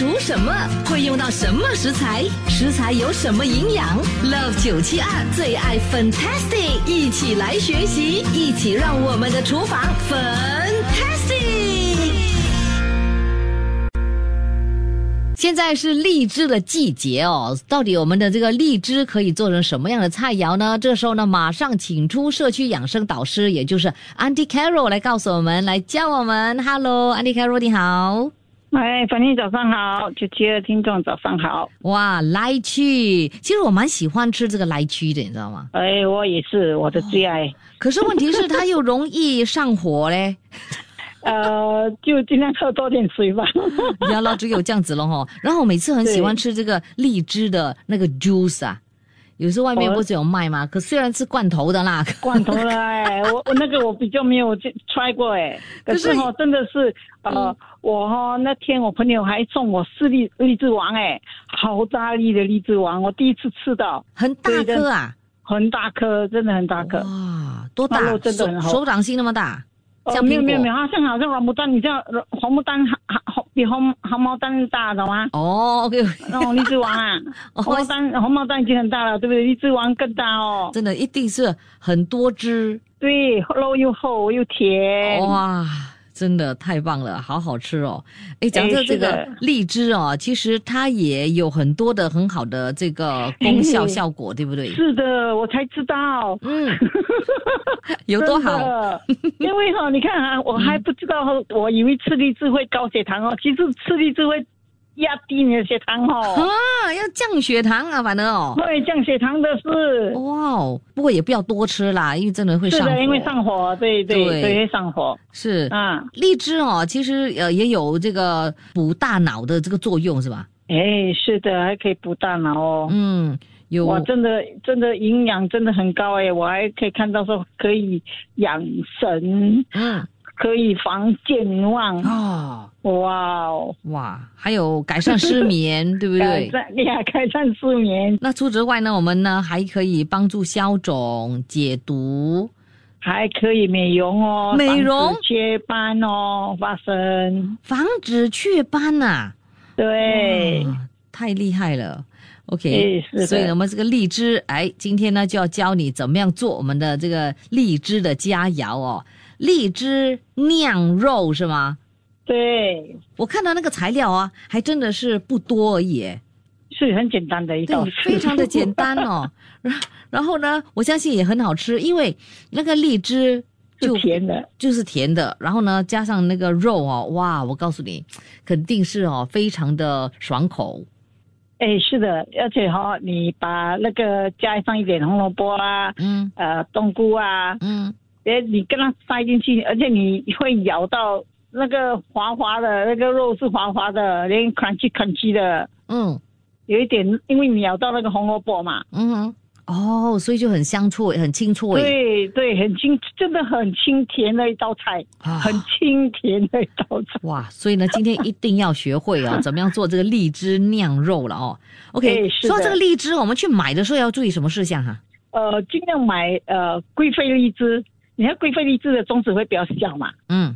煮什么？会用到什么食材？食材有什么营养？Love 九七二最爱 Fantastic，一起来学习，一起让我们的厨房 Fantastic。现在是荔枝的季节哦，到底我们的这个荔枝可以做成什么样的菜肴呢？这时候呢，马上请出社区养生导师，也就是 Auntie Carol 来告诉我们，来教我们。Hello，Auntie Carol，你好。哎，反正早上好，九七二听众早上好。哇，来去，其实我蛮喜欢吃这个来去的，你知道吗？哎，我也是，我的最爱。可是问题是它又容易上火嘞。呃，就尽量喝多点水吧。原来只有这样子了哈。然后我每次很喜欢吃这个荔枝的那个 juice 啊，有时候外面不是有卖吗？可虽然是罐头的啦，罐头的哎，我我那个我比较没有 try 过哎。可是哈，真的是呃，我哈那天我朋友还送我四粒荔枝王哎，好大粒的荔枝王，我第一次吃到，很大颗啊，很大颗，真的很大颗。哇，多大？真的手掌心那么大。哦，没有没有没有，好像好像黄牡丹，你知道黄牡丹还还比红红毛丹大，懂吗？哦，OK，那种荔枝王啊，红毛丹红毛丹已经很大了，对不对？荔枝王更大哦，真的一定是很多汁，对，肉又厚又甜，哇。真的太棒了，好好吃哦！哎，讲到这个荔枝哦，其实它也有很多的很好的这个功效效果，对不对？是的，我才知道，嗯，有多好？因为哈，你看啊，我还不知道，我以为吃荔枝会高血糖哦，其实吃荔枝会。压低你的血糖哦。啊，要降血糖啊，反正哦，对降血糖的是。哇哦，不过也不要多吃啦，因为真的会上火，因为上火，对对。对，会上火。是。啊。荔枝哦，其实呃也有这个补大脑的这个作用是吧？哎，是的，还可以补大脑哦。嗯，有。哇，真的真的营养真的很高哎，我还可以看到说可以养神，嗯。可以防健忘啊！哇哦哇，还有改善失眠，对不对？改善，厉害，改善失眠。那除此之外呢？我们呢还可以帮助消肿、解毒，还可以美容哦，美容雀斑哦发生，防止雀斑呐。对，太厉害了。OK，所以我们这个荔枝，哎，今天呢就要教你怎么样做我们的这个荔枝的佳肴哦。荔枝酿肉是吗？对，我看到那个材料啊，还真的是不多而已，是很简单的一道，非常的简单哦。然然后呢，我相信也很好吃，因为那个荔枝就甜的，就是甜的。然后呢，加上那个肉哦，哇，我告诉你，肯定是哦，非常的爽口。哎，是的，而且哈，你把那个加上一点红萝卜啊，嗯，呃，冬菇啊，嗯。哎，你跟它塞进去，而且你会咬到那个滑滑的，那个肉是滑滑的，连啃起啃起的。嗯，有一点，因为你咬到那个红萝卜嘛。嗯，哦，所以就很香脆，很清脆。对对，很清，真的很清甜的一道菜，很清甜的一道菜。哇，所以呢，今天一定要学会啊，怎么样做这个荔枝酿肉了哦。OK，说这个荔枝，我们去买的时候要注意什么事项哈？呃，尽量买呃贵妃荔枝。你看贵妃荔枝的种子会比较小嘛？嗯，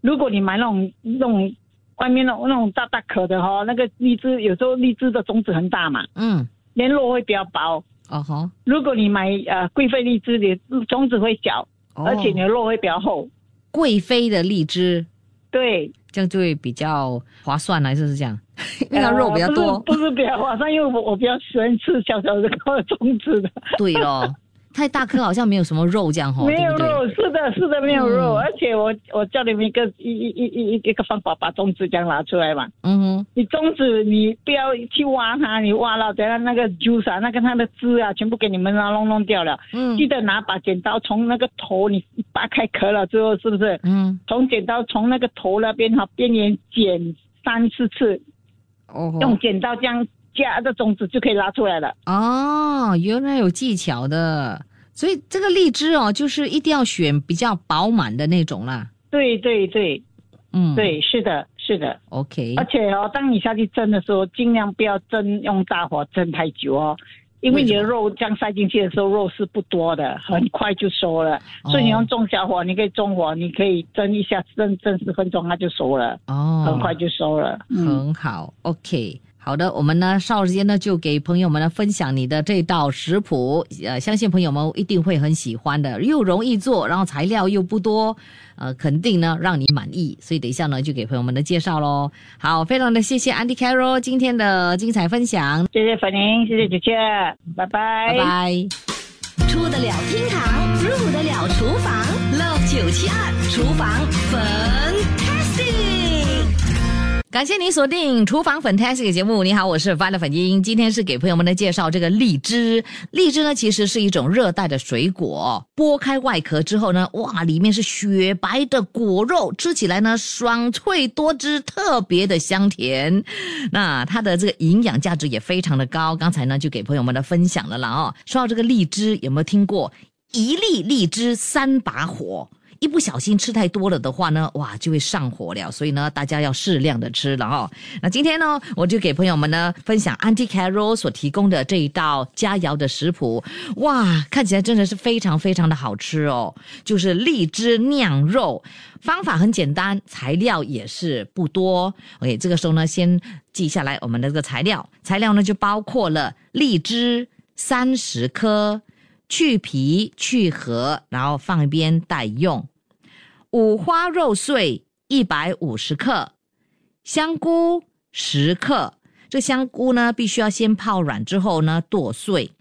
如果你买那种那种外面那种那种大大颗的哈，那个荔枝有时候荔枝的种子很大嘛，嗯，连络会比较薄。哦吼，如果你买呃贵妃荔枝，你种子会小，而且你的络会比较厚。贵妃的荔枝，对，这样就会比较划算，还是是这样？因为它肉比较多，不是比较划算，因为我我比较喜欢吃小小的 种子的。对咯。太大颗好像没有什么肉这样哈，没有肉，是的，是的，没有肉。而且我我教你们一个一一一一一个方法，把种子这样拿出来嘛。嗯哼，你种子你不要去挖它，你挖了等下那个 juice 啊，那个它的汁啊，全部给你们啊弄弄掉了。嗯，记得拿把剪刀从那个头你扒开壳了之后，是不是？嗯，从剪刀从那个头那边哈边缘剪三四次，哦，用剪刀这样。加的种子就可以拉出来了哦，原来有技巧的，所以这个荔枝哦，就是一定要选比较饱满的那种啦。对对对，嗯，对，是的，是的，OK。而且哦，当你下去蒸的时候，尽量不要蒸用大火蒸太久哦，因为你的肉这样塞进去的时候，肉是不多的，很快就熟了。所以你用中小火，你可以中火，你可以蒸一下，蒸蒸十分钟，它就熟了。哦，很快就熟了。很好，OK。好的，我们呢稍后时间呢就给朋友们呢分享你的这道食谱，呃，相信朋友们一定会很喜欢的，又容易做，然后材料又不多，呃，肯定呢让你满意。所以等一下呢就给朋友们的介绍喽。好，非常的谢谢 Andy Carroll 今天的精彩分享，谢谢粉玲，谢谢姐姐，拜拜，拜拜。出得了厅堂，入得了厨房，Love 九七二厨房粉。感谢您锁定《厨房 Fantastic》节目。你好，我是 v i o l e 粉英。今天是给朋友们的介绍这个荔枝。荔枝呢，其实是一种热带的水果。剥开外壳之后呢，哇，里面是雪白的果肉，吃起来呢爽脆多汁，特别的香甜。那它的这个营养价值也非常的高。刚才呢就给朋友们的分享了啦哦。说到这个荔枝，有没有听过一粒荔枝三把火？一不小心吃太多了的话呢，哇，就会上火了。所以呢，大家要适量的吃了哈。那今天呢，我就给朋友们呢分享 Auntie Carol 所提供的这一道佳肴的食谱。哇，看起来真的是非常非常的好吃哦。就是荔枝酿肉，方法很简单，材料也是不多。OK，这个时候呢，先记下来我们的这个材料。材料呢就包括了荔枝三十颗。去皮去核，然后放一边待用。五花肉碎一百五十克，香菇十克。这香菇呢，必须要先泡软之后呢剁碎。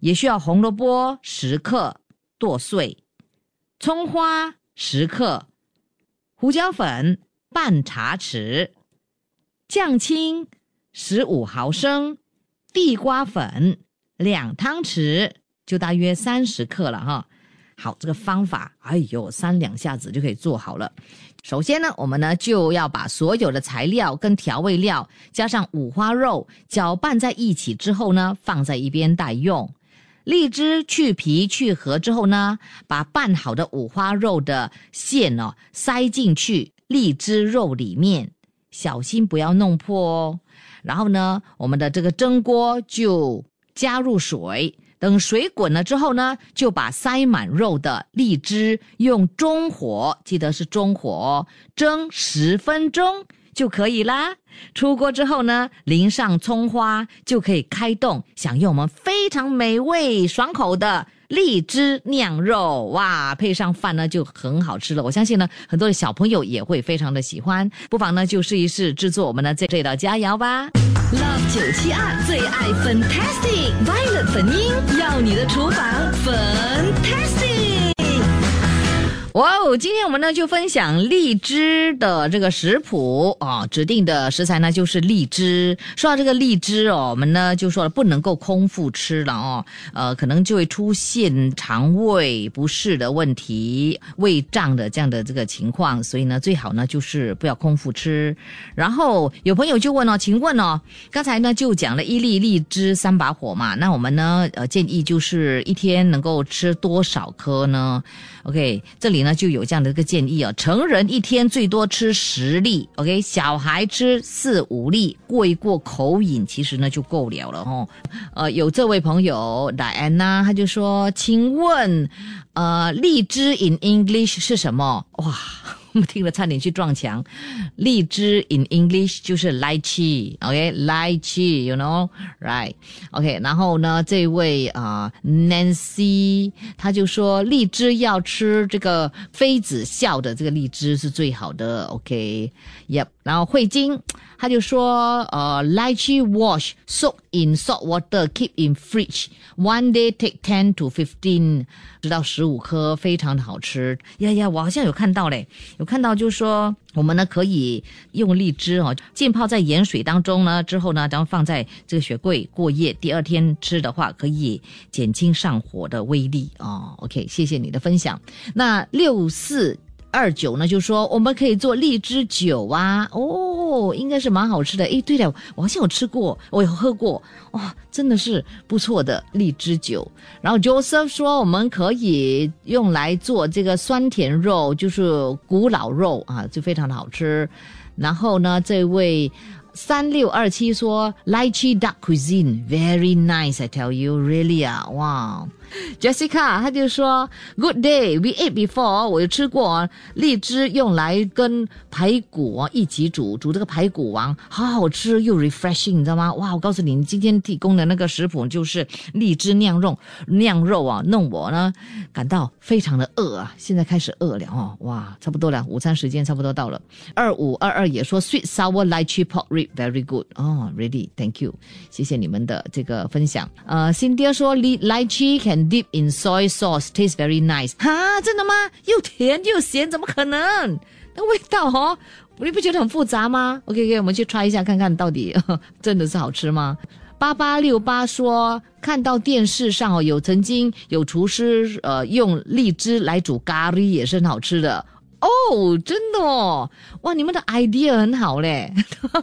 也需要红萝卜十克剁碎，葱花十克，胡椒粉半茶匙，酱青十五毫升，地瓜粉两汤匙。就大约三十克了哈，好，这个方法，哎呦，三两下子就可以做好了。首先呢，我们呢就要把所有的材料跟调味料加上五花肉搅拌在一起之后呢，放在一边待用。荔枝去皮去核之后呢，把拌好的五花肉的馅哦塞进去荔枝肉里面，小心不要弄破哦。然后呢，我们的这个蒸锅就加入水。等水滚了之后呢，就把塞满肉的荔枝用中火，记得是中火，蒸十分钟就可以啦。出锅之后呢，淋上葱花，就可以开动享用我们非常美味爽口的荔枝酿肉。哇，配上饭呢就很好吃了。我相信呢，很多的小朋友也会非常的喜欢，不妨呢就试一试制作我们的这这道佳肴吧。Love 九七二最爱 Fantastic Violet 粉音，要你的厨房 Fantastic。哇哦，今天我们呢就分享荔枝的这个食谱啊，指定的食材呢就是荔枝。说到这个荔枝哦，我们呢就说了不能够空腹吃了哦，呃，可能就会出现肠胃不适的问题、胃胀的这样的这个情况，所以呢最好呢就是不要空腹吃。然后有朋友就问哦，请问哦，刚才呢就讲了一粒荔枝三把火嘛，那我们呢呃建议就是一天能够吃多少颗呢？OK，这里呢。那就有这样的一个建议啊，成人一天最多吃十粒，OK，小孩吃四五粒，过一过口瘾，其实呢就够了了哦。呃，有这位朋友莱安娜他就说，请问，呃，荔枝 in English 是什么？哇！我听了差点去撞墙。荔枝 in English 就是 lychee，OK，lychee，you know，right？OK，然后呢，这位啊，Nancy，他就说荔枝要吃这个妃子笑的这个荔枝是最好的，OK，Yep。然后慧晶。他就说，呃，lychee wash soak in salt water, keep in fridge. One day take ten to fifteen，直到十五颗，非常的好吃。呀呀，我好像有看到嘞，有看到就是说，我们呢可以用荔枝哦浸泡在盐水当中呢，之后呢，然后放在这个雪柜过夜，第二天吃的话可以减轻上火的威力哦。OK，谢谢你的分享。那六四。二九呢，就说我们可以做荔枝酒啊，哦，应该是蛮好吃的。诶，对了，我好像有吃过，我有喝过，哇，真的是不错的荔枝酒。然后 Joseph 说我们可以用来做这个酸甜肉，就是古老肉啊，就非常的好吃。然后呢，这位。三六二七说，Lychee duck cuisine very nice. I tell you, really 啊，哇！Jessica，他就说，Good day，we ate before，我有吃过荔枝用来跟排骨一起煮，煮这个排骨王，好好吃又 refreshing，你知道吗？哇，我告诉你，你今天提供的那个食谱就是荔枝酿肉，酿肉啊，弄我呢感到非常的饿啊，现在开始饿了哦，哇，差不多了，午餐时间差不多到了。二五二二也说，sweet sour lychee pork rib very good，哦，ready，thank you，谢谢你们的这个分享。呃，Cindy 说，lychee can Deep in soy sauce, tastes very nice. 哈，真的吗？又甜又咸，怎么可能？那味道哦，你不觉得很复杂吗？OK，OK，我们去 try 一下，看看到底 真的是好吃吗？八八六八说，看到电视上哦，有曾经有厨师呃用荔枝来煮咖喱，也是很好吃的哦，真的哦，哇，你们的 idea 很好嘞。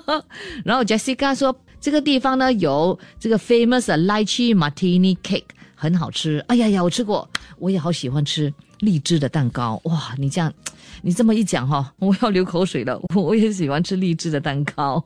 然后 Jessica 说，这个地方呢有这个 famous lychee martini cake。很好吃，哎呀呀，我吃过，我也好喜欢吃荔枝的蛋糕，哇！你这样，你这么一讲哈，我要流口水了，我也喜欢吃荔枝的蛋糕。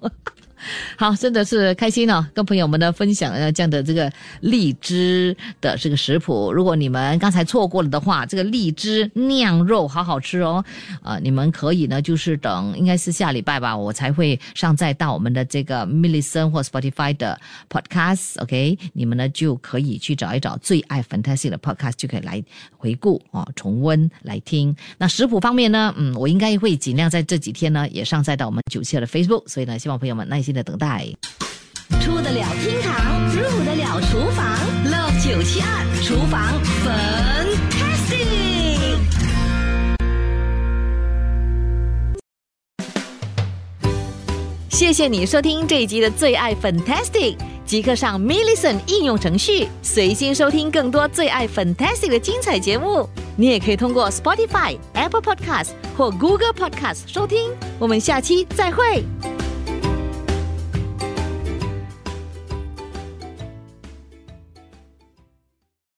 好，真的是开心哦，跟朋友们呢分享呃这样的这个荔枝的这个食谱。如果你们刚才错过了的话，这个荔枝酿肉好好吃哦。呃，你们可以呢，就是等应该是下礼拜吧，我才会上载到我们的这个 m i l l i c e n 或 Spotify 的 Podcast。OK，你们呢就可以去找一找最爱 Fantasy 的 Podcast，就可以来回顾哦，重温来听。那食谱方面呢，嗯，我应该会尽量在这几天呢也上载到我们九七二的 Facebook。所以呢，希望朋友们耐心的等待，出得了厅堂，入得了厨房，Love 九七二厨房 Fantastic。谢谢你收听这一集的最爱 Fantastic，即刻上 m i l l i c e n 应用程序，随心收听更多最爱 Fantastic 的精彩节目。你也可以通过 Spotify、Apple Podcast 或 Google Podcast 收听。我们下期再会。